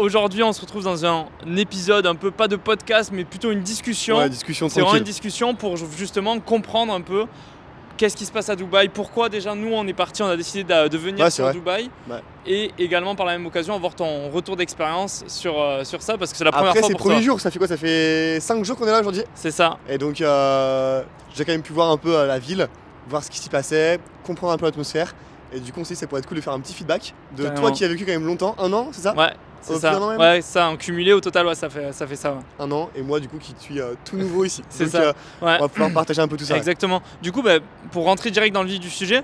aujourd'hui, on se retrouve dans un épisode un peu, pas de podcast, mais plutôt une discussion. Ouais, discussion C'est vraiment une discussion pour justement comprendre un peu qu'est-ce qui se passe à Dubaï, pourquoi déjà nous on est parti, on a décidé de, venir Ouais, c'est sur vrai. Dubaï Ouais. et également par la même occasion avoir ton retour d'expérience sur, euh, sur ça parce que c'est la première Après, fois c'est pour le premier jour, ça fait quoi? Ça fait 5 jours qu'on est là aujourd'hui? C'est ça, Et donc, euh, j'ai quand même pu voir un peu euh, la ville, voir ce qui s'y passait, comprendre un peu l'atmosphère. Et du que ça pourrait être cool de faire un petit feedback de Carrément. toi qui as vécu quand même longtemps, un an, c'est ça ouais. C'est ça, d'un an même ouais, ça, en cumulé au total, ouais, ça fait ça. Fait ça ouais. Un an, et moi du coup qui suis euh, tout nouveau ici. C'est ça. euh, Ouais. on va pouvoir partager un peu tout ça. Exactement. Du coup, bah, pour rentrer direct dans le vif du sujet,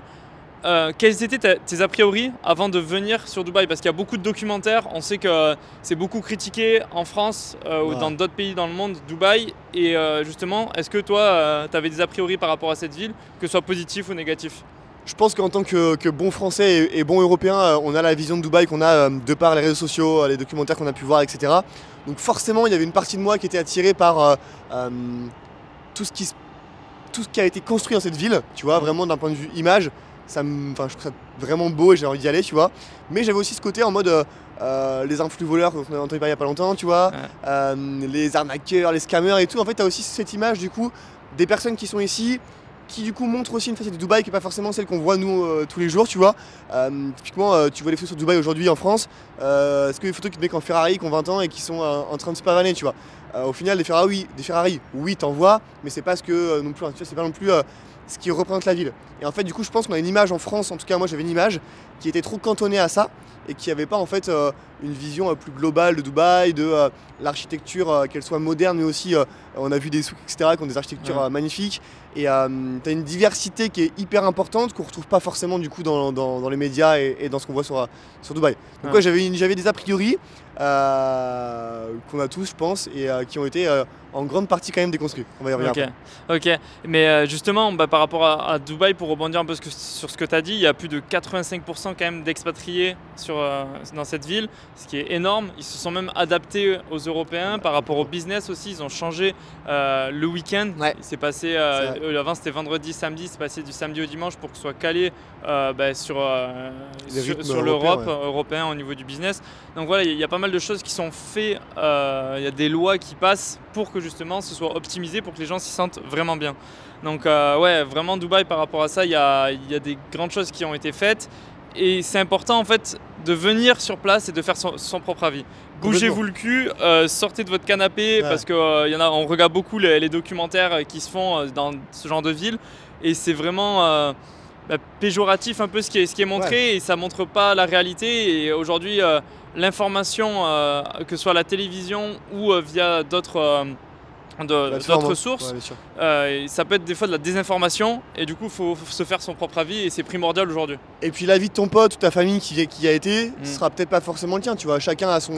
euh, quels étaient ta- tes a priori avant de venir sur Dubaï? Parce qu'il y a beaucoup de documentaires, on sait que c'est beaucoup critiqué en France euh, ou Ouais. dans d'autres pays dans le monde, Dubaï. Et euh, justement, est-ce que toi, tu avais des a priori par rapport à cette ville, que ce soit positif ou négatif? Je pense qu'en tant que, que bon français et, et bon européen, euh, on a la vision de Dubaï qu'on a euh, de par les réseaux sociaux, euh, les documentaires qu'on a pu voir, etc. Donc forcément, il y avait une partie de moi qui était attirée par euh, euh, tout, ce qui, se- tout ce qui a été construit dans cette ville, tu vois, vraiment d'un point de vue image. Ça je trouve ça vraiment beau et j'ai envie d'y aller, tu vois. Mais j'avais aussi ce côté en mode euh, les influx voleurs dont on a entendu parler il y a pas longtemps, tu vois, les arnaqueurs, les scammers et tout. En fait, tu as aussi cette image du coup des personnes qui sont ici, qui du coup montrent aussi une facette de Dubaï qui n'est pas forcément celle qu'on voit nous euh, tous les jours, tu vois. Euh, typiquement, euh, tu vois les photos sur Dubaï aujourd'hui en France, est-ce que les photos qui te mettent en Ferrari, qui ont 20 ans et qui sont en train de se pavaner, tu vois? Au final, des Ferrari, des Ferrari, oui, t'en vois, mais c'est pas ce que non plus, vois, c'est pas non plus ce qui représente la ville. Et en fait, du coup, je pense qu'on a une image en France, en tout cas, moi j'avais une image qui était trop cantonnée à ça et qui avait pas en fait euh, une vision euh, plus globale de Dubaï, de euh, l'architecture, qu'elle soit moderne, mais aussi on a vu des souks, etc., qui ont des architectures Ouais. magnifiques. Et tu as une diversité qui est hyper importante qu'on retrouve pas forcément du coup dans, dans- dans les médias et, et dans ce qu'on voit sur, sur Dubaï. Donc Ouais. ouais, j'avais des a priori qu'on a tous, je pense, et qui ont été en grande partie quand même déconstruits. On va y revenir. Ok, après. Mais justement, bah, par rapport à, à Dubaï, pour rebondir un peu ce que- sur ce que tu as dit, il y a plus de 85% quand même d'expatriés sur, euh, dans cette ville, ce qui est énorme. Ils se sont même adaptés aux Européens par rapport au business aussi. Ils ont changé euh, le week-end. Ouais. Il s'est passé, euh, C'est euh, avant c'était vendredi, samedi, c'est passé du samedi au dimanche pour que ce soit calé euh, bah, sur, euh, sur, l'Europe ouais. euh, européen au niveau du business. Donc voilà, il y, a- il y a pas mal de choses qui sont faites. euh, Il y a des lois qui passent pour que justement ce soit optimisé pour que les gens s'y sentent vraiment bien. Donc euh, ouais, vraiment Dubaï par rapport à ça, il y a, il y a des grandes choses qui ont été faites. Et c'est important en fait de venir sur place et de faire son, son propre avis. Bougez-vous le cul, euh, sortez de votre canapé Ouais. parce que euh, y en a, on regarde beaucoup les, les documentaires euh, qui se font dans ce genre de ville et c'est vraiment euh, bah, péjoratif un peu ce qui est, ce qui est montré et ça montre pas la réalité. Et aujourd'hui, l'information, que ce soit à la télévision ou via d'autres d'autres hein. sources, Ouais, euh, ça peut être des fois de la désinformation et du coup, il faut, faut se faire son propre avis et c'est primordial aujourd'hui. Et puis l'avis de ton pote ou ta famille qui, qui a été, Mm. ce sera peut-être pas forcément le tien. Tu vois, chacun a son,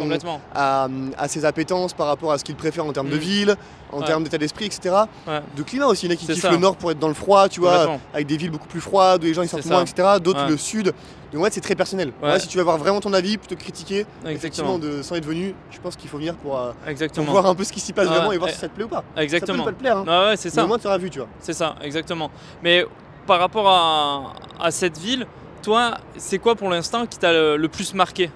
à ses appétences par rapport à ce qu'il préfère en termes de Mm. ville, en Ouais. termes d'état d'esprit, etc. Ouais. De climat aussi, il y en a qui kiffent ça. le nord pour être dans le froid, tu vois, avec des villes beaucoup plus froides où les gens ils sortent moins, etc. D'autres le sud. Donc ouais, c'est très personnel. Ouais. Si tu veux avoir vraiment ton avis plutôt que critiquer, effectivement, de, sans être venu, je pense qu'il faut venir pour, euh, pour voir un peu ce qui s'y passe Ah, vraiment et voir si ça te plaît ou pas. Ça Exactement. peut ne pas te plaire, hein. Ah ouais, c'est mais ça. au moins tu auras vu, tu vois. C'est ça, exactement. Mais par rapport à, à cette ville, toi, c'est quoi pour l'instant qui t'a le, le plus marqué?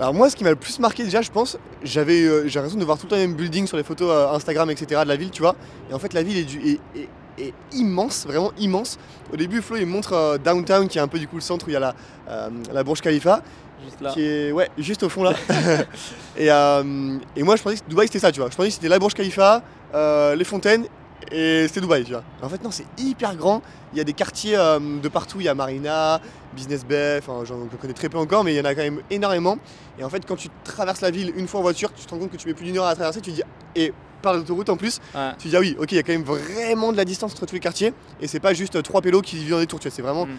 Alors moi, ce qui m'a le plus marqué déjà, je pense, j'avais euh, j'ai l'impression de voir tout le temps les mêmes buildings sur les photos euh, Instagram, etc. de la ville, tu vois. Et en fait, la ville est, du, est, est- est immense, vraiment immense. Au début, Flo, il montre euh, Downtown, qui est un peu du coup le centre où il y a la, euh, la Burj Khalifa, Juste là. qui est ouais, juste au fond là. et, euh, et moi, je pensais que Dubaï c'était ça, tu vois. Je pensais que c'était la Burj Khalifa, euh, les fontaines, et c'était Dubaï, tu vois. En fait, non, c'est hyper grand. Il y a des quartiers de partout. Il y a Marina, Business Bay, enfin, j'en connais très peu encore, mais il y en a quand même énormément. Et en fait, quand tu traverses la ville une fois en voiture, tu te rends compte que tu mets plus d'une heure à traverser, tu te dis, et par l'autoroute en plus, Ouais. tu te dis, ah oui, ok, il y a quand même vraiment de la distance entre tous les quartiers, et c'est pas juste euh, trois pélos qui vivent dans des tours, tu vois, c'est vraiment Mm.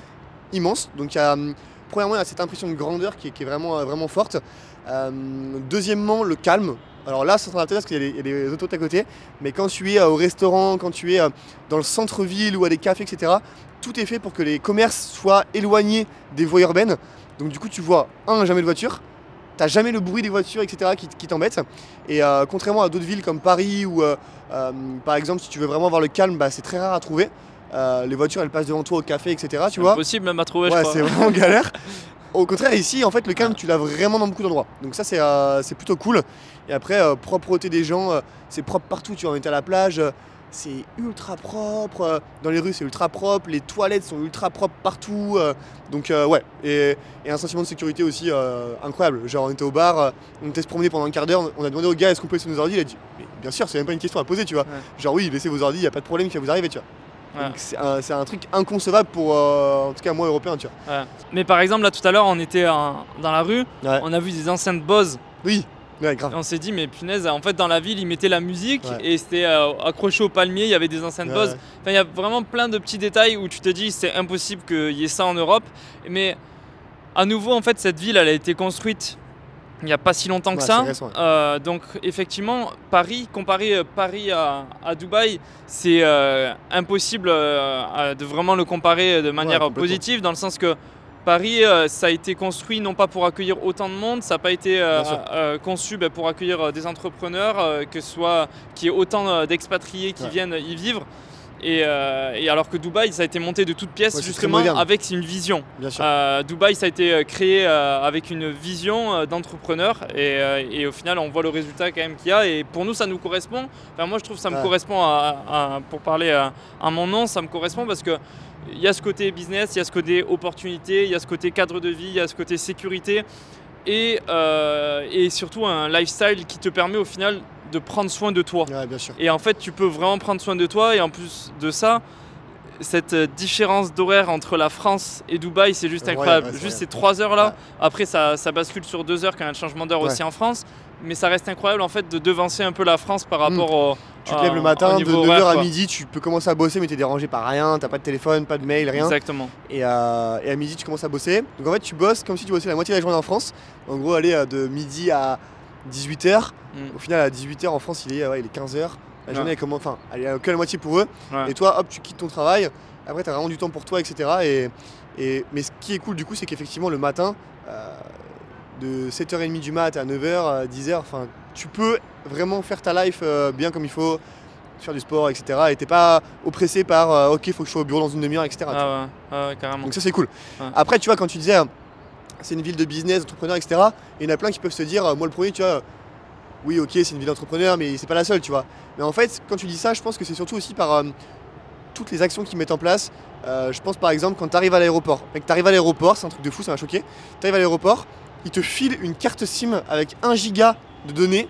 immense. Donc, il y a, hum, premièrement, il y a cette impression de grandeur qui est, qui est vraiment, euh, vraiment forte. Euh, deuxièmement, le calme. Alors là, ça sera intéressant parce qu'il y a des- il y, a des autoroutes à côté, mais quand tu es euh, au restaurant, quand tu es euh, dans le centre-ville ou à des cafés, etc., tout est fait pour que les commerces soient éloignés des voies urbaines. Donc du coup, tu vois, un, jamais de voiture, t'as jamais le bruit des voitures, etc., qui, qui t'embête. Et euh, contrairement à d'autres villes comme Paris, où euh, euh, par exemple, si tu veux vraiment avoir le calme, bah, c'est très rare à trouver. Les voitures, elles passent devant toi au café, etc., tu vois. Possible même à trouver, Ouais, c'est vraiment galère. au contraire, ici, en fait, le calme, tu l'as vraiment dans beaucoup d'endroits. Donc ça, c'est c'est plutôt cool. Et après, propreté des gens, c'est propre partout. Tu vois, on était à la plage, c'est ultra propre. euh, Dans les rues, c'est ultra propre. Les toilettes sont ultra propres partout. euh, donc euh, ouais, et, et un sentiment de sécurité aussi euh, incroyable. Genre, on était au bar, on était se promener pendant un quart d'heure. On a demandé au gars est-ce qu'on peut laisser nos ordi? Il a dit mais bien sûr, c'est même pas une question à poser, tu vois. Ouais. Genre oui, laissez vos ordi, y a pas de problème qui va vous arriver, tu vois. Ouais. C'est un, truc inconcevable pour, euh, en tout cas moi, européen, tu vois. Ouais. Mais par exemple, là tout à l'heure, on était dans la rue, on a vu des enceintes Bose. Oui, ouais, grave. Et on s'est dit, mais punaise, en fait, dans la ville, ils mettaient la musique Ouais. et c'était euh, accroché au palmier, il y avait des enceintes Bose. Enfin, il y a vraiment plein de petits détails où tu te dis, c'est impossible qu'il y ait ça en Europe. Mais à nouveau, en fait, cette ville, elle a été construite il n'y a pas si longtemps que Ouais, ça. c'est récent, ouais. Euh, donc, effectivement, Paris, comparer euh, Paris à, à Dubaï, c'est euh, impossible de vraiment le comparer de manière positive, dans le sens que Paris, euh, ça a été construit non pas pour accueillir autant de monde, ça n'a pas été euh, euh, conçu ben, pour accueillir des entrepreneurs, que ce soit qu'il y ait autant d'expatriés qui Ouais. viennent y vivre. Et, euh, et alors que Dubaï, ça a été monté de toutes pièces Ouais, justement avec une vision. Bien sûr. Euh, Dubaï, ça a été euh, créé euh, avec une vision d'entrepreneur et, et au final, on voit le résultat quand même qu'il y a. Et pour nous, ça nous correspond. Enfin, moi, je trouve que ça me correspond à, à- pour parler à, à mon nom, ça me correspond parce que il y a ce côté business, il y a ce côté opportunité, il y a ce côté cadre de vie, il y a ce côté sécurité et, et surtout un lifestyle qui te permet au final de prendre soin de toi. Ouais, bien sûr. Et en fait, tu peux vraiment prendre soin de toi. Et en plus de ça, cette euh, différence d'horaire entre la France et Dubaï, c'est juste incroyable. ouais, juste ces trois heures là. Après, ça, ça bascule sur deux heures quand il y a un changement d'heure aussi en France. Mais ça reste incroyable en fait de devancer un peu la France par rapport au. Tu te lèves le matin, de niveau 9h horaire, à midi, tu peux commencer à bosser, mais t'es dérangé par rien, t'as pas de téléphone, pas de mail, rien. Exactement. Et, euh, et à midi, tu commences à bosser. Donc en fait, tu bosses comme si tu bossais la moitié de la journée en France. En gros, aller euh, de midi à 18h. Mm. Au final, à 18h en France, il est, ouais, il est 15h. La journée, elle commence, enfin, elle est que la moitié pour eux. Et toi, hop, tu quittes ton travail. Après, tu as vraiment du temps pour toi, etc. Et, et- mais ce qui est cool, du coup, c'est qu'effectivement, le matin, euh, de 7h30 du mat à 9h, 10h, enfin, tu peux vraiment faire ta life euh, bien comme il faut, faire du sport, etc. Et t'es pas oppressé par euh, ok, faut que je sois au bureau dans une demi-heure, etc. Ah ouais, ah ouais, carrément. Donc ça, c'est cool. Ouais. Après, tu vois, quand tu disais euh, c'est une ville de business, d'entrepreneurs, etc., il y en a plein qui peuvent se dire, moi le premier, tu vois, oui, ok, c'est une ville d'entrepreneurs, mais c'est pas la seule, tu vois. Mais en fait, quand tu dis ça, je pense que c'est surtout aussi par euh, toutes les actions qu'ils mettent en place. Euh, je pense par exemple quand tu arrives à l'aéroport. Mec, tu arrives à l'aéroport, c'est un truc de fou, ça m'a choqué. Tu arrives à l'aéroport, ils te filent une carte SIM avec 1 giga de données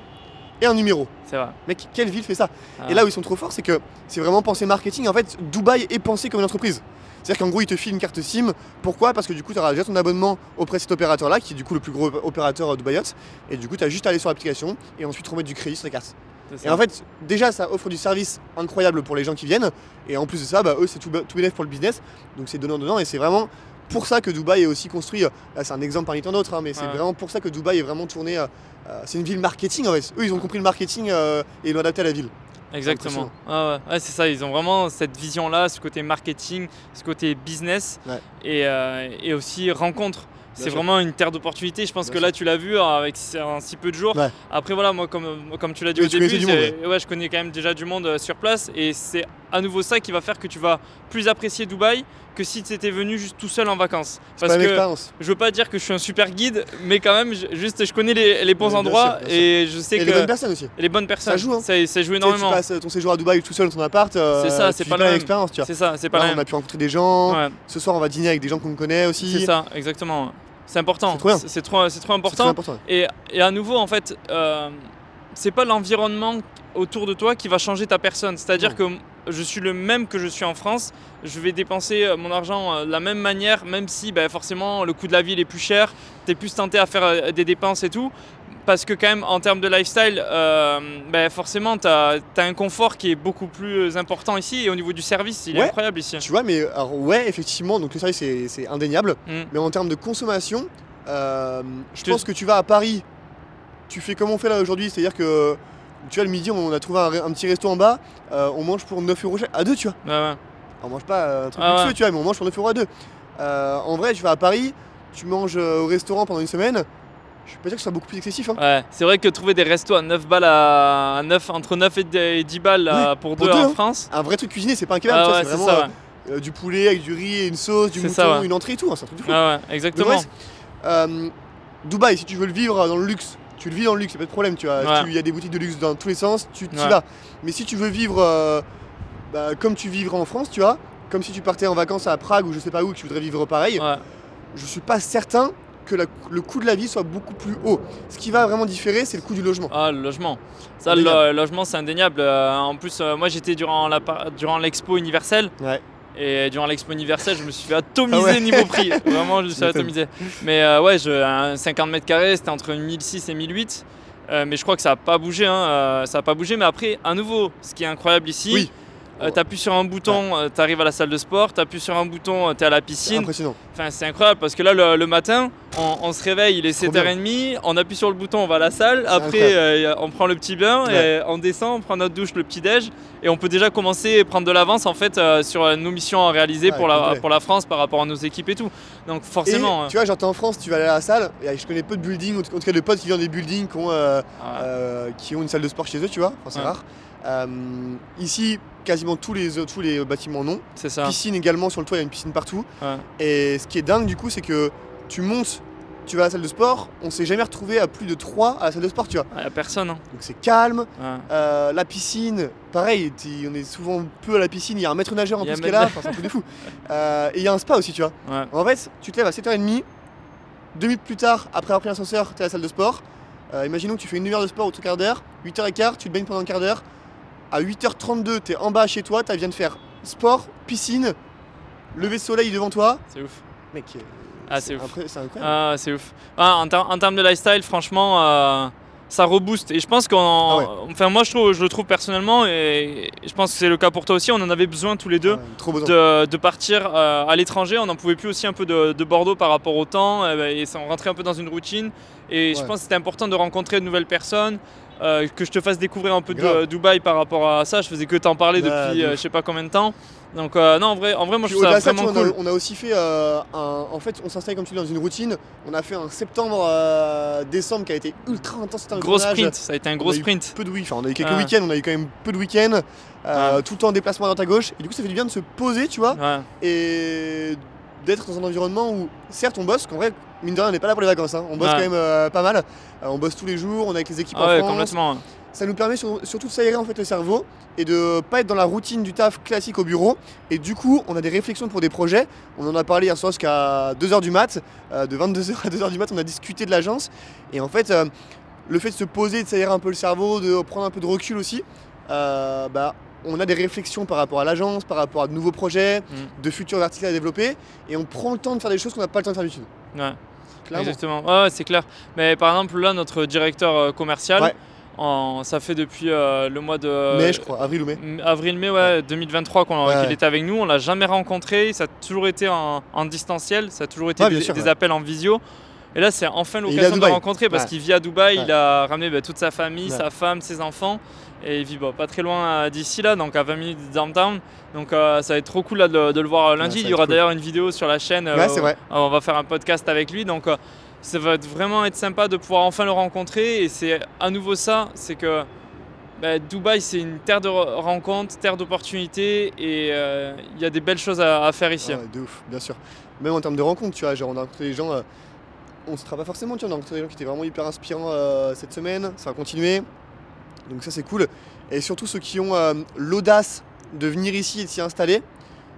et un numéro. C'est vrai. Mec, quelle ville fait ça? Ah. Et là où ils sont trop forts, c'est que c'est vraiment pensé marketing. En fait, Dubaï est pensé comme une entreprise. C'est-à-dire qu'en gros, ils te filent une carte SIM. Pourquoi? Parce que du coup, tu auras déjà ton abonnement auprès de cet opérateur-là, qui est du coup le plus gros opérateur euh, Dubaïot. Et du coup, tu as juste à aller sur l'application et ensuite remettre du crédit sur ta carte. Et en fait, déjà, ça offre du service incroyable pour les gens qui viennent. Et en plus de ça, bah, eux, c'est tout, tout bénéf pour le business. Donc c'est donnant-donnant. Et c'est vraiment pour ça que Dubaï est aussi construit. euh, Là, c'est un exemple parmi tant d'autres, hein, mais c'est Ouais. vraiment pour ça que Dubaï est vraiment tourné. euh, euh, c'est une ville marketing en fait. Eux, ils ont compris le marketing euh, et ils l'ont adapté à la ville. Exactement. Ah ouais. Ouais, c'est ça, ils ont vraiment cette vision-là, ce côté marketing, ce côté business Ouais. et, euh, et aussi rencontre. C'est vraiment une terre d'opportunité. Je pense Bien que sûr. là, tu l'as vu avec si- peu de jours. Ouais. Après, voilà, moi, comme, comme tu l'as dit Oui, au début, monde, ouais, je connais quand même déjà du monde euh, sur place. Et c'est à nouveau ça qui va faire que tu vas plus apprécier Dubaï que si tu étais venu juste tout seul en vacances. C'est Parce pas que je veux pas dire que je suis un super guide, mais quand même, je- juste, je connais les, les bons bien endroits sûr, bien sûr. et je sais Et que. les bonnes personnes aussi. et les bonnes personnes. joue, hein. Ça, ça joue énormément. Tu passes ton séjour à Dubaï tout seul dans ton appart. euh, C'est ça, c'est pas même. l'expérience, tu vois. C'est ça, c'est pas Là, la on même. a pu rencontrer des gens. Ouais, Ce soir, on va dîner avec des gens qu'on connaît aussi. c'est ça, exactement. C'est important. C'est trop. C'est trop, c'est trop important. important. Et, et à nouveau, en fait, euh, c'est pas l'environnement autour de toi qui va changer ta personne. C'est-à-dire que je suis le même que je suis en France. Je vais dépenser euh, mon argent euh, de la même manière, même si ben, forcément le coût de la vie est plus cher. Tu es plus tenté à faire euh, des dépenses et tout. Parce que quand même, en termes de lifestyle, euh, ben, forcément, tu as, un confort qui est beaucoup plus important ici. Et au niveau du service, il est incroyable ici. Tu vois, mais alors, ouais, effectivement, donc le service, c'est indéniable. Mm. Mais en termes de consommation, euh, je Tu- pense que tu vas à Paris, tu fais comme on fait là aujourd'hui, c'est-à-dire que tu vois, le midi, on a trouvé un, un petit resto en bas, euh, on mange pour 9 euros à deux, tu vois. Ouais, ouais. On mange pas euh, un truc Ah luxueux, ouais. tu vois, mais on mange pour 9 euros à deux. Euh, en vrai, tu vas à Paris, tu manges au restaurant pendant une semaine, je suis pas sûr que ce soit beaucoup plus excessif. Hein. Ouais, c'est vrai que trouver des restos à 9 balles à, à 9, entre 9 et 10 et 10 balles pour pour deux deux, en hein. France. Un vrai truc cuisiné, c'est pas un kebab, Ah tu vois, ouais, c'est vraiment ça, euh, du poulet avec du riz et une sauce, du mouton, ça, une entrée et tout, hein, c'est un truc de fou. Ah ouais, exactement. euh, Dubaï, si tu veux le vivre dans le luxe, tu le vis dans le luxe, a pas de problème, tu vois. Ouais. Il y a des boutiques de luxe dans tous les sens, tu y Ouais. vas. Mais si tu veux vivre euh, bah, comme tu vivrais en France, tu vois, comme si tu partais en vacances à Prague ou je sais pas où, que tu voudrais vivre pareil, Ouais. je suis pas certain que la- le coût de la vie soit beaucoup plus haut. Ce qui va vraiment différer, c'est le coût du logement. Ah, le logement. Ça, le logement, c'est indéniable. Euh, en plus, euh, moi, j'étais durant l'expo universelle. Ouais. Et durant l'expo universelle, je me suis fait atomiser Ah ouais. niveau prix. Vraiment, je me suis fait atomiser. Mais euh, ouais, je, un 50 mètres carrés, c'était entre 1006 et 1008. Euh, mais je crois que ça n'a pas bougé. Hein, euh, ça n'a pas bougé. Mais après, à nouveau, ce qui est incroyable ici, Oui. Euh, t'appuies sur un bouton, tu arrives à la salle de sport. T'appuies sur un bouton, tu es à la C'est piscine. impressionnant. Enfin, c'est incroyable parce que là, le, le matin, on, on se réveille, il est Trop bien. 7h30, on appuie sur le bouton, on va à la salle. Après, euh, on prend le petit bain, et on descend, on prend notre douche, le petit-déj. Et on peut déjà commencer à prendre de l'avance en fait euh, sur euh, nos missions à réaliser Ouais, pour, la, complet. pour la France par rapport à nos équipes et tout. Donc, forcément. Et, tu vois, genre t'es en France, tu vas aller à la salle, et je connais peu de buildings, en tout cas de potes qui vivent dans des buildings qui ont, euh, euh, ouais. euh, qui ont une salle de sport chez eux, tu vois, enfin c'est rare. Euh, ici, quasiment tous les, tous les bâtiments non. c'est ça. Piscine également, sur le toit, il y a une piscine partout. Ouais. Et ce qui est dingue du coup, c'est que tu montes, tu vas à la salle de sport, on s'est jamais retrouvé à plus de 3 à la salle de sport, tu vois. Il n'y a personne. hein. Donc c'est calme. Ouais. Euh, la piscine, pareil, on est souvent peu à la piscine, il y a un maître nageur en plus qui est là, enfin, c'est un truc de fou. Euh, et il y a un spa aussi, tu vois. Ouais. En fait, tu te lèves à 7h30, deux minutes plus tard, après avoir pris l'ascenseur, t'es à la salle de sport. Euh, imaginons que tu fais une demi-heure de sport ou trois quarts d'heure, 8h15, tu te baignes pendant un quart d'heure. À 8h32, t'es en bas chez toi, tu viens de faire sport, piscine, lever de soleil devant toi. C'est ouf. Mec, euh, Ah, c'est ouf. C'est incroyable. Ah, c'est ouf. Ah, en, ter- en termes de lifestyle, franchement, euh, ça rebooste. Et je pense qu'on. Ah ouais. Enfin, moi, je, trouve, je le trouve personnellement, et je pense que c'est le cas pour toi aussi. On en avait besoin tous les deux. Ouais. De, de partir euh, à l'étranger, on n'en pouvait plus aussi un peu de, de Bordeaux par rapport au temps, euh, et ça, on rentrait un peu dans une routine. Et je pense que c'était important de rencontrer de nouvelles personnes, euh, que je te fasse découvrir un peu de. Dubaï par rapport à ça. Je faisais que t'en parler Ouais, depuis de euh, je sais pas combien de temps. Donc euh, non, en vrai, en vrai moi je trouve ça de ça, vraiment vois, on, a, cool. on a aussi fait euh, un. En fait, on s'installe comme tu dis dans une routine. On a fait un septembre, euh, décembre qui a été ultra intense. un Gros tournage. sprint, ça a été un gros On a eu sprint. peu de week on a eu quelques week-ends, on a eu quand même peu de week-ends, tout le temps en déplacement à droite à gauche, et du coup ça fait du bien de se poser, tu vois, Ouais. et d'être dans un environnement où, certes, on bosse, qu'en vrai, mine de rien, on n'est pas là pour les vacances, hein. on bosse Ouais. quand même euh, pas mal, Euh, on bosse tous les jours, on est avec les équipes Ah en ouais, France, complètement. ça nous permet sur- surtout de s'aérer en fait le cerveau et de pas être dans la routine du taf classique au bureau. Et du coup, on a des réflexions pour des projets. On en a parlé hier soir jusqu'à 2h du mat. Euh, de 22h à 2h du mat, on a discuté de l'agence. Et en fait, le fait de se poser, de s'aérer un peu le cerveau, de prendre un peu de recul aussi, bah, on a des réflexions par rapport à l'agence, par rapport à de nouveaux projets, Mm. de futurs articles à développer. Et on prend le temps de faire des choses qu'on n'a pas le temps de faire d'habitude. Ouais. Clairement. Exactement. Ouais, c'est clair. Mais par exemple, là, notre directeur euh, commercial, Ouais. en- ça fait depuis euh, le mois de. mai, je crois, avril ou mai. Avril-mai, ouais, 2023 qu'on- Ouais, qu'il ouais. était avec nous. On l'a jamais rencontré. Ça a toujours été en, en distanciel. Ça a toujours été des, sûr, des ouais. appels en visio. Et là, c'est enfin l'occasion de le rencontrer parce qu'il vit à Dubaï. Il a ramené bah, toute sa famille, sa femme, ses enfants. Et il vit bah, pas très loin euh, d'ici, là, donc à 20 minutes de downtown. Donc euh, ça va être trop cool là, de, de le voir euh, lundi. il y aura cool. d'ailleurs une vidéo sur la chaîne. Ouais, c'est vrai. on va faire un podcast avec lui. Donc euh, ça va être vraiment être sympa de pouvoir enfin le rencontrer. Et c'est à nouveau ça, c'est que bah, Dubaï c'est une terre de re- rencontres, terre d'opportunités et il y a des belles choses à, à faire ici. Ah ouais, de ouf, bien sûr. Même en termes de rencontres, tu vois, genre on a rencontré des gens, on se travaille pas forcément, tu vois, on a rencontré des gens qui étaient vraiment hyper inspirants cette semaine, ça va continuer. Donc ça c'est cool. Et surtout ceux qui ont euh, l'audace de venir ici et de s'y installer,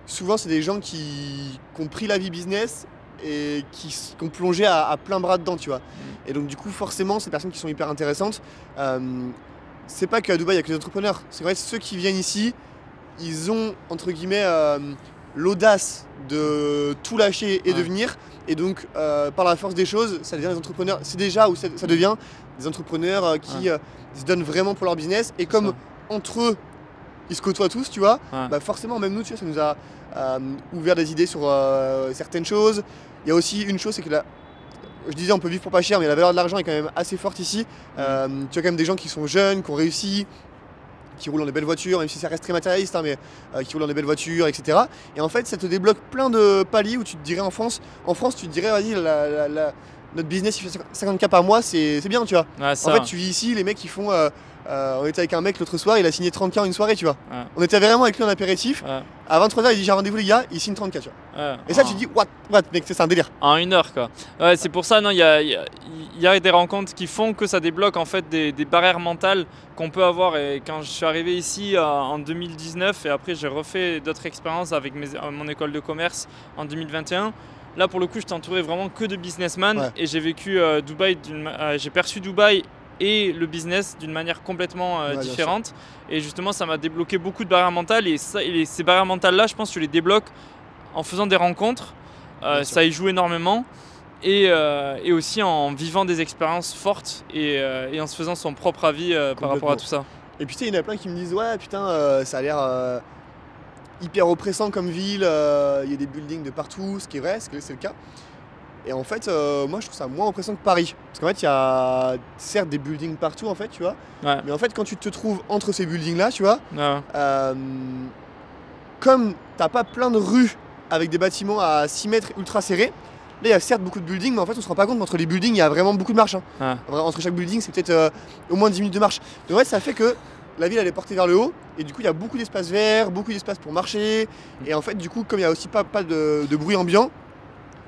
souvent c'est des gens qui, qui ont pris la vie business et qui, ont plongé à, à plein bras dedans, tu vois. Et donc du coup forcément ces personnes qui sont hyper intéressantes, euh, c'est pas qu'à Dubaï il y a que les entrepreneurs, c'est vrai ceux qui viennent ici, ils ont entre guillemets euh, l'audace de tout lâcher et de venir. Et donc, euh, par la force des choses, ça devient des entrepreneurs. C'est déjà ça ça devient des entrepreneurs euh, qui euh, se donnent vraiment pour leur business. Et comme entre eux, ils se côtoient tous, tu vois, Ouais. bah forcément, même nous, tu vois, ça nous a euh, ouvert des idées sur euh, certaines choses. Il y a aussi une chose, c'est que la, je disais, on peut vivre pour pas cher, mais la valeur de l'argent est quand même assez forte ici. Euh, tu as quand même des gens qui sont jeunes, qui ont réussi, qui roulent dans des belles voitures, même si ça reste très matérialiste, hein, mais euh, qui roulent dans des belles voitures, etc. Et en fait, ça te débloque plein de paliers où tu te dirais en France, en France, tu te dirais, vas-y, la- la- la- notre business, il fait 50K par mois, c'est bien, tu vois. Ouais, ça. En fait, tu vis ici, les mecs, ils font euh, Euh, on était avec un mec l'autre soir, il a signé 30K en une soirée, tu vois. Ouais. On était vraiment avec lui en apéritif. Ouais. À 23h, il dit j'ai un rendez-vous les gars, il signe 30K, tu vois. Et ça, tu dis what, what, mec, c'est un délire. En une heure, quoi. Ouais, c'est pour ça, non, il y a, y a- il y a des rencontres qui font que ça débloque en fait des, des barrières mentales qu'on peut avoir. Et quand je suis arrivé ici euh, en 2019, et après j'ai refait d'autres expériences avec mes- mon école de commerce en 2021. Là, pour le coup, je t'entourais vraiment que de businessmen Ouais. et j'ai vécu euh, Dubaï, euh, j'ai perçu Dubaï et le business d'une manière complètement euh, Ouais, différente. Et justement, ça m'a débloqué beaucoup de barrières mentales. Et, ça, et les- ces barrières mentales-là, je pense que tu les débloques en faisant des rencontres. Euh, ça y joue énormément. Et, et aussi en vivant des expériences fortes et, et en se faisant son propre avis par rapport à tout ça. Et puis tu sais, il y en a plein qui me disent ouais, putain, ça a l'air hyper oppressant comme ville, euh, il y a des buildings de partout, ce qui est vrai, c'est le cas. Et en fait, euh, moi je trouve ça moins oppressant que Paris. Parce qu'en fait, il y a certes des buildings partout, en fait, tu vois. Ouais. Mais en fait, quand tu te trouves entre ces buildings-là, tu vois, Ouais. euh, comme t'as pas plein de rues avec des bâtiments à 6 mètres ultra serrés, là il y a certes beaucoup de buildings, mais en fait on se rend pas compte qu'entre les buildings il y a vraiment beaucoup de marches. hein. Ouais. Entre chaque building c'est peut-être euh, au moins 10 minutes de marche. Donc en fait ça fait que la ville elle est portée vers le haut et du coup il y a beaucoup d'espace vert, beaucoup d'espace pour marcher et en fait du coup comme il y a aussi pas, pas de, de bruit ambiant,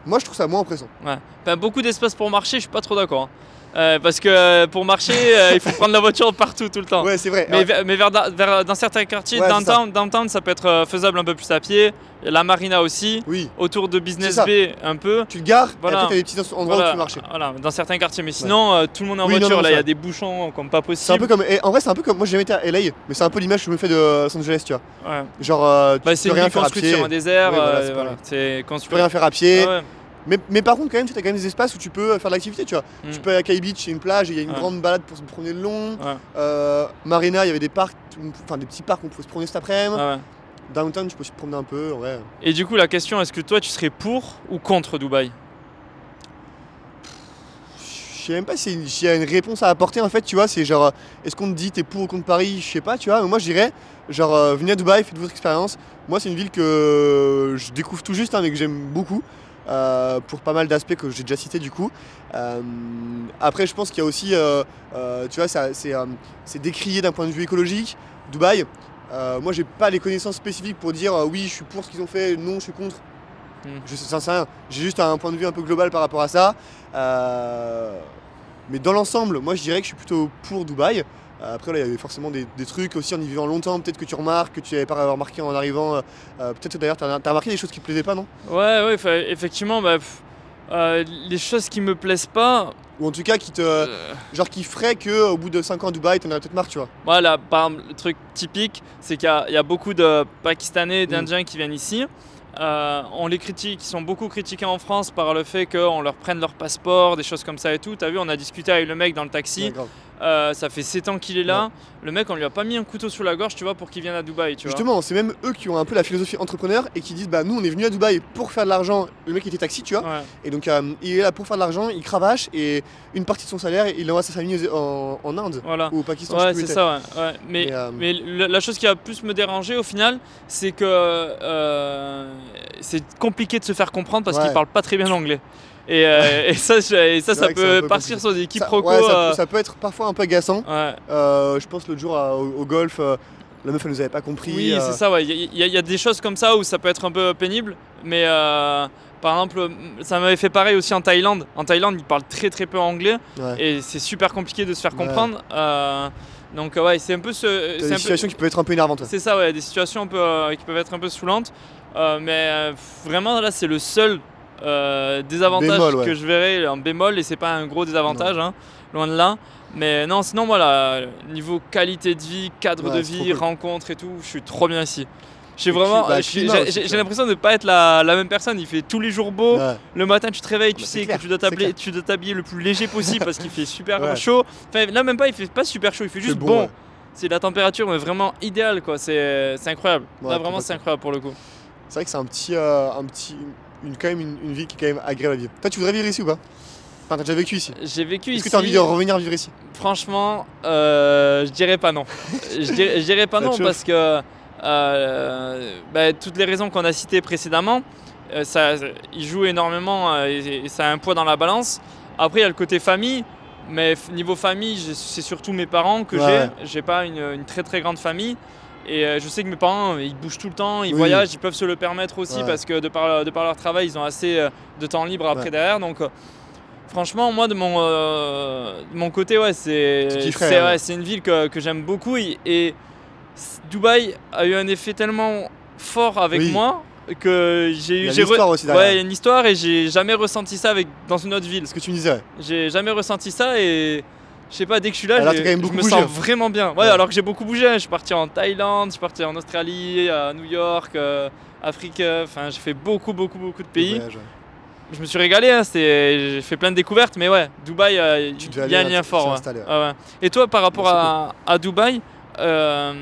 moi je trouve ça moins oppressant. Ouais. Enfin, beaucoup d'espace pour marcher, je suis pas trop d'accord. hein. Euh, parce que euh, pour marcher, euh, il faut prendre la voiture partout, tout le temps. Ouais c'est vrai. Mais, Ouais. vers, mais vers, da- vers- dans certains quartiers, Ouais, downtown, downtown, ça peut être faisable un peu plus à pied. La marina aussi. Oui, Autour de Business. Bay, un peu. tu te gares Voilà. et après t'as des petits endroits où tu marcher. voilà, dans certains quartiers. Mais sinon, euh, tout le monde est en Oui, voiture. non, là, il y a des bouchons comme pas C'est un possible. peu comme. et en vrai c'est un peu comme. Moi j'ai jamais été à LA, mais c'est un peu l'image que je me fais de Los Angeles, tu vois. Ouais. Genre euh, tu Bah, peux rien faire à pied. sur un désert. Ouais, voilà, c'est voilà. pareil. C'est Tu peux rien faire à pied. Ah. Mais, mais par contre, quand même, tu as quand même des espaces où tu peux faire de l'activité, tu vois. Mm. Tu peux aller à Kai Beach, il y a une plage, il y a une Ouais. grande balade pour se promener le long. Ouais. Euh, Marina, il y avait des parcs, enfin des petits parcs où on pouvait se promener cet après-midi. Ah ouais. Downtown, tu peux te promener un peu, ouais. Et du coup, la question, est-ce que toi, tu serais pour ou contre Dubaï? Je sais même pas si- s'il y a une réponse à apporter en fait, tu vois. C'est genre, euh, est-ce qu'on te dit t'es pour ou contre Paris? Je sais pas, tu vois. Mais moi, je dirais, genre, euh, venez à Dubaï, faites votre expérience. Moi, c'est une ville que je découvre tout juste, hein, mais que j'aime beaucoup. euh, pour pas mal d'aspects que j'ai déjà cités du coup. Euh, après, je pense qu'il y a aussi, tu vois, c'est décrié d'un point de vue écologique. Dubaï, euh, moi, j'ai pas les connaissances spécifiques pour dire euh, oui, je suis pour ce qu'ils ont fait, non, je suis contre. Mm. Je sais, ça. J'ai juste un point de vue un peu global par rapport à ça. Euh, mais dans l'ensemble, moi, je dirais que je suis plutôt pour Dubaï. Après, là, il y avait forcément des, des trucs aussi en y vivant longtemps. Peut-être que tu remarques, que tu n'avais pas remarqué en arrivant. Peut-être que d'ailleurs, tu as, remarqué des choses qui te plaisaient pas, non? Ouais, ouais, effectivement, bah, pff, euh, les choses qui me plaisent pas. Ou en tout cas, qui te, euh, genre qui ferait que au bout de 5 ans à Dubaï, t'en aurais peut-être marre, tu vois. Voilà, par le truc typique, c'est qu'il y y, a beaucoup de Pakistanais, Mm. d'Indiens qui viennent ici. Euh, on les critique, ils sont beaucoup critiqués en France par le fait qu'on leur prenne leur passeport, des choses comme ça et tout. T'as vu, on a discuté avec le mec dans le taxi. Ouais. Euh, ça fait 7 ans qu'il est là. Le mec, on lui a pas mis un couteau sous la gorge, tu vois, pour qu'il vienne à Dubaï, tu vois. Justement, c'est même eux qui ont un peu la philosophie entrepreneur et qui disent bah nous on est venu à Dubaï pour faire de l'argent. Le mec était taxi, tu vois. Ouais. Et donc euh, il est là pour faire de l'argent, il cravache et une partie de son salaire il l'envoie à sa famille en, en Inde Voilà. ou au Pakistan. Ouais, c'est ça, ouais. ouais. Mais, Mais, euh, mais la chose qui a plus me dérangé au final, c'est que c'est compliqué de se faire comprendre parce Ouais. qu'ils parlent pas très bien anglais. Et, euh, et ça, et ça, peut peu partir sur des était. Ça, quiproquos. ouais, ça, euh, peut, ça peut être parfois un peu agaçant. ouais. Euh, je pense l'autre jour à- au, au golf, la meuf elle nous avait pas compris. Oui, c'est ça, ouais. Il y, a- il y a des choses comme ça où ça peut être un peu pénible, mais par exemple, ça m'avait fait pareil aussi en Thaïlande. En Thaïlande, ils parlent très très peu anglais ouais. et c'est super compliqué de se faire Ouais. comprendre. Euh, donc, ouais, c'est un peu ce. C'est des peu- situations qui peuvent être un peu énervantes. ouais. C'est ça, ouais, des situations un peu, euh, qui peuvent être un peu saoulantes. Euh, mais vraiment, là, c'est le seul euh, désavantage Bémol, ouais. que je verrai en bémol, et c'est pas un gros désavantage, hein, loin de là. Mais non, sinon, voilà, niveau qualité de vie, cadre Ouais, de vie, cool. rencontre et tout, je suis trop bien ici. J'ai vraiment, bah, j'ai- tu l'impression de pas être la, la même personne. Il fait tous les jours beau. Ouais. Le matin, tu te réveilles, tu Bah, sais c'est clair, que tu dois t'habiller, tu dois t'habiller le plus léger possible parce qu'il fait super chaud. Enfin, là, même pas, il fait pas super chaud, il fait juste bon, bon. C'est la température, mais vraiment idéale, quoi. C'est incroyable. Là, vraiment, c'est incroyable pour le coup. C'est vrai que c'est un petit, euh, un petit, une, quand même une, une vie qui est quand même agréable à vivre. Toi, tu voudrais vivre ici ou pas? Enfin, t'as déjà vécu ici. J'ai vécu Est-ce ici. que t'as envie de revenir vivre ici? Franchement, euh, je dirais pas non. je, dirais, je dirais pas non parce que euh, bah, toutes les raisons qu'on a citées précédemment, euh, ça, il joue énormément euh, et, et ça a un poids dans la balance. Après, il y a le côté famille. Mais niveau famille, c'est surtout mes parents que Ouais, j'ai. J'ai pas une, une très très grande famille. Et euh, je sais que mes parents, ils bougent tout le temps, ils Oui. voyagent, ils peuvent se le permettre aussi Ouais. parce que de par, de par leur travail, ils ont assez euh, de temps libre après Ouais. derrière. Donc euh, franchement, moi de mon, euh, de mon côté, ouais, c'est ouais. ouais, une ville que, que j'aime beaucoup. Et, Dubaï a eu un effet tellement fort avec Oui. moi que Il j'ai y a j'ai re- l'histoire aussi Ouais, derrière. il y a une histoire et j'ai jamais ressenti ça avec, dans une autre ville. Ce que tu me disais. ouais. J'ai jamais ressenti ça et je sais pas, dès que je suis là, je me bougé. sens vraiment bien. Ouais, Ouais. alors que j'ai beaucoup bougé. Je suis parti en Thaïlande, je suis parti en Australie, à New York, euh, Afrique. euh, Enfin, j'ai fait beaucoup, beaucoup, beaucoup de pays. Ouais. Je me suis régalé. hein, j'ai fait plein de découvertes, mais ouais, Dubaï, euh, il y a un lien fort. ouais. Et toi, par rapport à, à Dubaï, euh,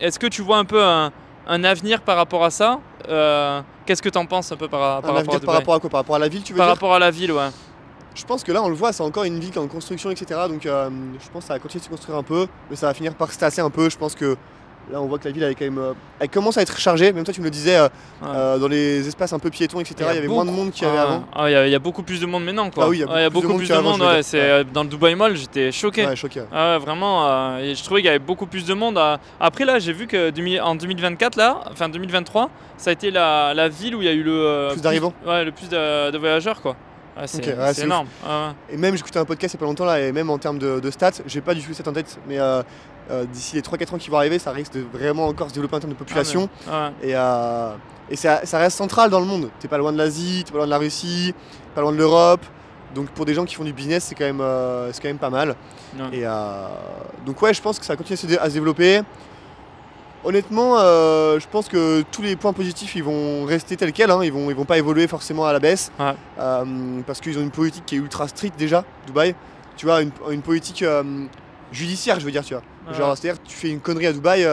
est-ce que tu vois un peu un, un avenir par rapport à ça Qu'est-ce que tu en penses un peu par, par Un rapport à Dubaï par rapport à quoi? Par rapport à la ville, tu veux Par dire? rapport à la ville, ouais. Je pense que là, on le voit, c'est encore une ville qui est en construction, etc. Donc, euh, je pense que ça va continuer de se construire un peu, mais ça va finir par se tasser un peu. Je pense que là, on voit que la ville, elle, est quand même, euh, elle commence à être chargée. Même toi, tu me le disais, euh, Ouais. dans les espaces un peu piétons, etc. Il y, avait moins de monde qu'il y avait Ah, avant. ah, il y, a- il y a beaucoup plus de monde maintenant, quoi. Ah oui, il y a beaucoup plus de monde ouais, c'est dans le Dubai Mall, j'étais choqué. Ouais, choqué. Ah vraiment, et je trouvais qu'il y avait beaucoup plus de monde. Après là, j'ai vu que 2000 en 2024, là, enfin 2023, ça a été la, la ville où il y a eu le Plus d'arrivants. Ouais, le plus de, de voyageurs, quoi. Ouais, c'est Ok, ouais, c'est énorme. Ah. Et même, j'écoutais un podcast il y a pas longtemps là, et même en termes de, de stats, j'ai pas du tout cette en tête, mais euh, euh, d'ici les 3-4 ans qui vont arriver, ça risque de vraiment encore se développer en termes de population. Ah. Et, euh, et ça, ça reste central dans le monde. T'es pas loin de l'Asie, t'es pas loin de la Russie, pas loin de l'Europe. Donc pour des gens qui font du business, c'est quand même, c'est quand même pas mal. Ouais. Et donc ouais, je pense que ça à se, dé- à se développer. Honnêtement, euh, je pense que tous les points positifs, ils vont rester tels quels. hein. Ils vont, ils vont pas évoluer forcément à la baisse. Ouais. Euh, parce qu'ils ont une politique qui est ultra stricte déjà, Dubaï. Tu vois, une, une politique euh, judiciaire, je veux dire, tu vois. Ouais. Genre, c'est-à-dire, tu fais une connerie à Dubaï,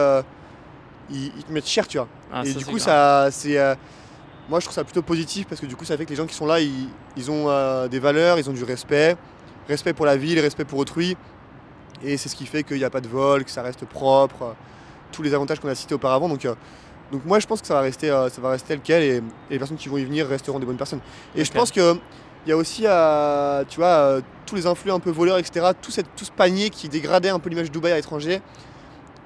ils, ils te mettent cher, tu vois. Ah, et ça, du coup, ça, c'est. moi, je trouve ça plutôt positif parce que du coup, ça fait que les gens qui sont là, ils, ils ont des valeurs, ils ont du respect. Respect pour la ville, respect pour autrui. Et c'est ce qui fait qu'il n'y a pas de vol, que ça reste propre. Tous les avantages qu'on a cités auparavant. Donc, euh, donc moi, je pense que ça va rester, euh, ça va rester tel quel et, et les personnes qui vont y venir resteront des bonnes personnes. Et je pense que. Il y a aussi, euh, tu vois, tous les influx un peu voleurs, etc. Tout, cette, tout ce panier qui dégradait un peu l'image de Dubaï à l'étranger,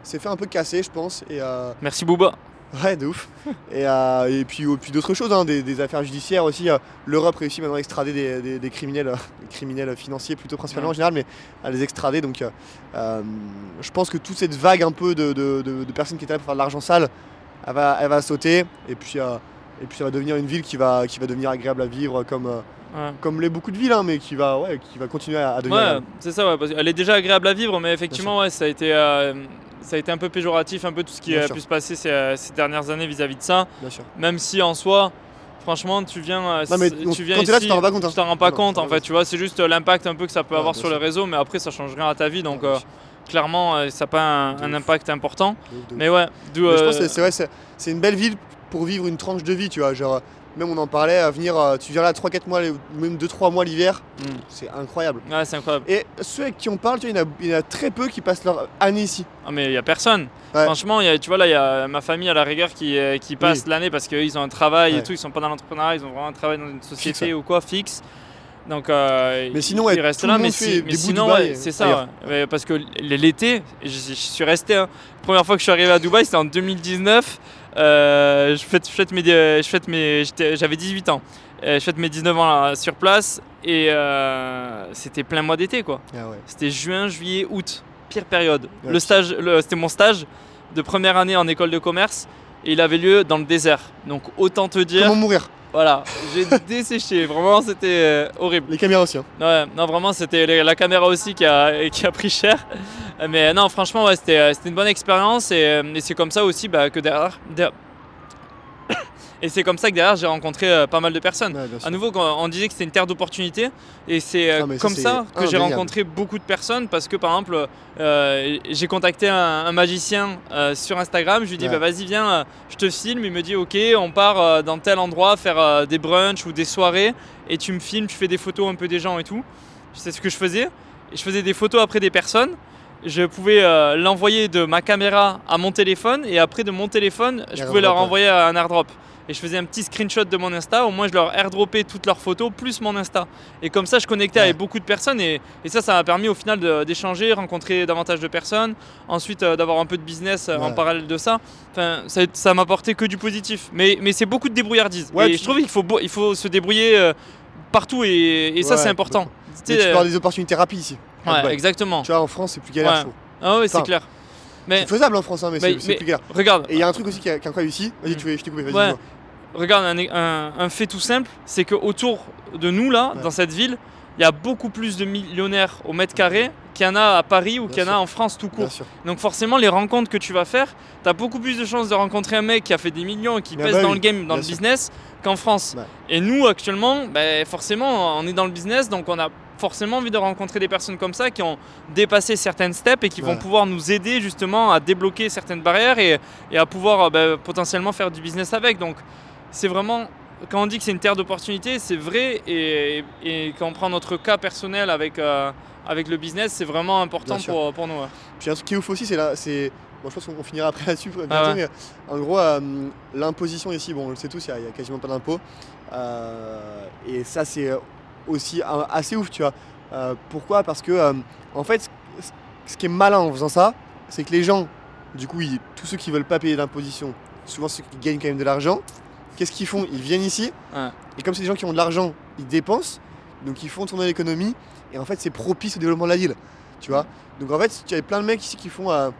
s'est fait un peu casser, je pense. Et, Merci Booba. Ouais, de ouf. et, euh, et puis, puis d'autres choses, hein, des, des affaires judiciaires aussi. euh, L'Europe réussit maintenant à extrader des, des- des criminels, euh, criminels financiers plutôt principalement en général, mais à les extrader. Donc, je pense que toute cette vague un peu de, de- de- de personnes qui étaient là pour faire de l'argent sale, elle va, elle va sauter. Et puis, et puis, ça va devenir une ville qui va, qui va devenir agréable à vivre, comme, Ouais. comme l'est beaucoup de villes, hein, mais qui va, ouais, qui va continuer à, à devenir. Ouais, c'est ça, ouais, parce qu'elle est déjà agréable à vivre, mais effectivement, ouais, ça a été, euh, ça a été un peu péjoratif, un peu tout ce qui Bien a sûr. pu se passer ces, euh, ces dernières années vis-à-vis de ça. Bien sûr. Même si en soi, franchement, tu viens, euh, Non, mais tu viens quand t'es là, tu ici, t'en rends pas compte, hein. Tu t'en rends pas Non, compte, en fait, tu vois, c'est juste euh, l'impact un peu que ça peut Ouais, avoir sur les sûr. réseaux, mais après, ça change rien à ta vie, donc Ouais, euh, clairement, euh, ça n'a pas un, impact important. De ouf, de ouf. Mais ouais, d'où. Je euh, pense que c'est vrai, c'est c'est une belle ville pour vivre une tranche de vie, tu vois. Genre, même on en parlait, à venir, euh, tu viens là 3-4 mois, ou même 2-3 mois l'hiver, hmm. c'est incroyable. Ouais, c'est incroyable. Et ceux avec qui on parle, tu vois, il y, en a, il y en a très peu qui passent leur année ici. Ah, mais il n'y a personne. Ouais. Franchement, il y a- tu vois, là, il y a ma famille à la rigueur qui, euh, qui passe l'année parce qu'ils ont un travail et tout, ils sont pas dans l'entrepreneuriat, ils ont vraiment un travail dans une société Fixe, ou quoi, fixe. Donc, euh, Mais ils- sinon, ouais, là, le mais, si- sinon, ouais, c'est ça. ouais. Parce que l'été, je, je suis resté. hein. Première fois que je suis arrivé à Dubaï, c'était en 2019. Euh, je fête, je fête mes, je fête mes, j'étais- j'avais 18 ans. Euh, je fête mes 19 ans là, sur place et euh, c'était plein mois d'été quoi. Ah ouais. C'était juin, juillet, août, pire période. Ouais. Le stage, c'était mon stage de première année en école de commerce et il avait lieu dans le désert. Donc autant te dire, Comment mourir voilà, j'ai desséché. Vraiment, c'était euh, horrible. Les caméras aussi. Hein. Ouais, non, vraiment, c'était la caméra aussi qui a, qui a pris cher. Mais non, franchement, ouais, c'était euh, c'était une bonne expérience et, euh, et c'est comme ça aussi bah, que derrière. der- Et c'est comme ça que derrière j'ai rencontré euh, pas mal de personnes. Ouais. À nouveau, quand on disait que c'était une terre d'opportunités, et c'est euh, Ah, comme ça que j'ai rencontré beaucoup de personnes parce que par exemple, euh, j'ai contacté un, un magicien sur Instagram, je lui dis Ouais. bah vas-y viens, je te filme, il me dit ok, on part dans tel endroit faire des brunchs ou des soirées et tu me filmes, tu fais des photos un peu des gens et tout. C'est ce que je faisais, et je faisais des photos après des personnes. Je pouvais euh, l'envoyer de ma caméra à mon téléphone et après de mon téléphone, je pouvais leur envoyer un airdrop. Et je faisais un petit screenshot de mon Insta, au moins je leur airdroppais toutes leurs photos plus mon Insta. Et comme ça, je connectais Ouais. avec beaucoup de personnes et, et ça, ça m'a permis au final d'échanger, rencontrer davantage de personnes, ensuite euh, d'avoir un peu de business euh, en Ouais. parallèle de ça. Enfin, ça m'a apporté que du positif. Mais, mais c'est beaucoup de débrouillardise. Ouais, et puis- je trouve qu'il faut, il faut se débrouiller euh, partout et, et ça, Ouais, c'est important. Tu tu avoir des opportunités rapides ici. ouais, exactement. Tu vois, en France, c'est plus galère, Ouais. Ah oui, c'est clair. Mais C'est faisable en France, hein, mais, mais- c'est- plus galère. regarde, Et il y a un truc aussi qui est, qui est incroyable ici. Vas-y, Mm. tu je t'ai coupé, vas-y. Ouais. Regarde un, un- un fait tout simple, c'est qu'autour de nous, là, Ouais. dans cette ville, il y a beaucoup plus de millionnaires au mètre carré qu'il y en a à Paris ou qu'il y en a en France tout court. Donc forcément, les rencontres que tu vas faire, tu as beaucoup plus de chances de rencontrer un mec qui a fait des millions et qui Ah pèse bah dans oui, le game, dans bien le sûr. business, qu'en France. Ouais. Et nous, actuellement, ben, forcément, on est dans le business, donc on a forcément envie de rencontrer des personnes comme ça qui ont dépassé certaines steps et qui vont pouvoir nous aider justement à débloquer certaines barrières et, et à pouvoir ben, potentiellement faire du business avec. Donc c'est vraiment, quand on dit que c'est une terre d'opportunités, c'est vrai et, et quand on prend notre cas personnel avec, euh, avec le business, c'est vraiment important pour, pour nous. ouais. Puis un truc qui est ouf aussi, c'est là, c'est. Bon, je pense qu'on finira après là-dessus, Ah ouais. en gros, euh, l'imposition ici, bon, on le sait tous, il n'y a, quasiment pas d'impôt. Euh, et ça, c'est aussi assez ouf, tu vois. Pourquoi? Parce que, en fait, ce- ce qui est malin en faisant ça, c'est que les gens, du coup, ils- tous ceux qui veulent pas payer d'imposition, souvent ceux qui gagnent quand même de l'argent, qu'est-ce qu'ils font Ils viennent ici, Ouais. et comme c'est des gens qui ont de l'argent, ils dépensent, donc ils font tourner l'économie, et en fait, c'est propice au développement de la ville, tu vois. Donc en fait, tu as plein de mecs ici qui font euh,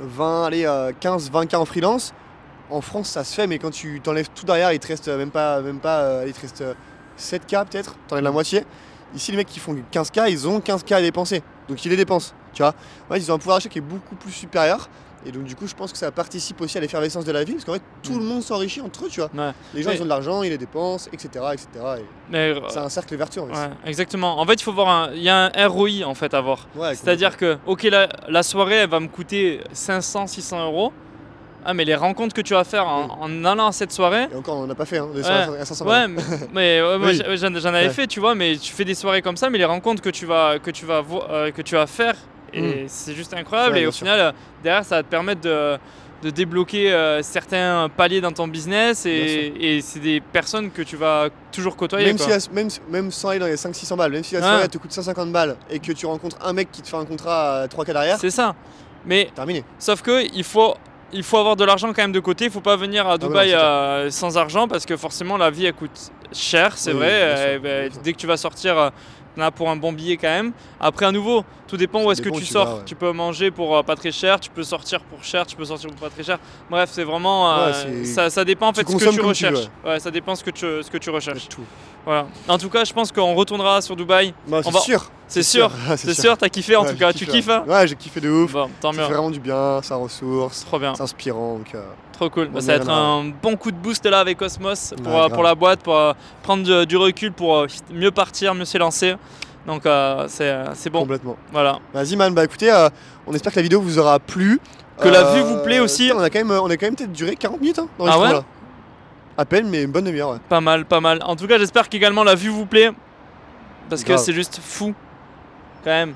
20, allez, euh, 15, 20 k en freelance. En France, ça se fait, mais quand tu t'enlèves tout derrière, il te reste euh, même pas, même pas, euh, il te reste 7 k peut-être, t'enlèves la moitié. Ici, les mecs qui font 15 k, ils ont 15 k à dépenser, donc ils les dépensent, tu vois. Ils ont un pouvoir d'achat qui est beaucoup plus supérieur. Et donc du coup, je pense que ça participe aussi à l'effervescence de la ville, parce qu'en fait, tout le monde s'enrichit entre eux, tu vois. Ouais. Les gens, Mais- ils ont de l'argent, ils les dépensent, etc., etc. Et Mais, euh, c'est un cercle vertueux, en fait. ouais, exactement. En fait, il faut voir il y a un ROI en fait à voir. C'est-à-dire que, ok, la, la soirée, elle va me coûter 500, 600 euros. Ah, mais les rencontres que tu vas faire en, en allant à cette soirée. Et encore, on n'a pas fait, hein, des soirées à 500 Ouais, mais, mais, ouais, Oui. j'ai- j'en avais fait, tu vois, mais tu fais des soirées comme ça, mais les rencontres que tu vas, que tu vas, euh, que tu vas faire, et c'est juste incroyable. Ouais, et au sûr. final, derrière, ça va te permettre de, de débloquer euh, certains paliers dans ton business, et, et c'est des personnes que tu vas toujours côtoyer. Même, quoi. si la- même, même sans aller dans les 500-600 balles, même si la Ouais. soirée elle te coûte 150 balles et que tu rencontres un mec qui te fait un contrat à 3 cas derrière, C'est ça. Mais terminé. Sauf que il faut, il faut avoir de l'argent quand même de côté. Il faut pas venir à ouais, Dubaï euh, sans argent parce que forcément la vie elle coûte cher, c'est Oui, vrai. sûr, Euh, ben, dès que tu vas sortir, euh, t'en as pour un bon billet quand même. Après à nouveau, tout dépend où est-ce que tu sors. vas, ouais. Tu peux manger pour euh, pas très cher, tu peux sortir pour cher, tu peux sortir pour pas très cher. Bref, c'est vraiment euh, Ouais, ça, ça dépend en tu fait ce que tu recherches. ouais. ça dépend ce que tu, ce que tu recherches. Tout. Voilà. En tout cas, je pense qu'on retournera sur Dubaï. Bah, c'est va- sûr. C'est sûr. Ah, C'est sûr, t'as kiffé en Ouais, tout cas. Tu kiffes ouais. hein Ouais, j'ai kiffé de ouf. Bon, tant mieux. vraiment du bien, ça ressource, Trop bien. c'est inspirant. Donc, euh, Trop cool. Bah, ça va être un bon coup de boost là avec Cosmos pour, Ouais, euh, pour la boîte, pour euh, prendre du, du recul, pour mieux partir, mieux s'élancer. Donc c'est bon. complètement. Voilà. Vas-y, man, bah écoutez, on espère que la vidéo vous aura plu. Que la vue vous plaît aussi. On a quand même, on a quand même peut-être duré 40 minutes hein, dans Ah ouais là. À peine, mais une bonne demi-heure, ouais. Pas mal, pas mal. En tout cas, j'espère qu'également la vue vous plaît. Parce que Grave. c'est juste fou. Quand même.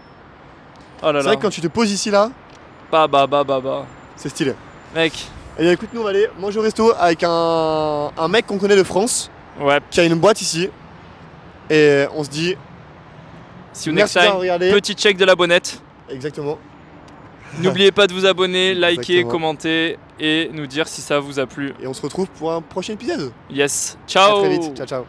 Oh là C'est là. vrai que quand tu te poses ici, là, Bah bah bah bah bah. c'est stylé. Mec. Et bien écoute, nous on va aller manger au resto avec un, un mec qu'on connaît de France, Ouais. qui a une boîte ici. Et on se dit, Si vous next merci d'avoir time, regardé. petit check de l'abonnette. Exactement. N'oubliez pas de vous abonner, liker, Exactement. commenter et nous dire si ça vous a plu. Et on se retrouve pour un prochain épisode. Yes. À Ciao. très vite. Ciao, ciao.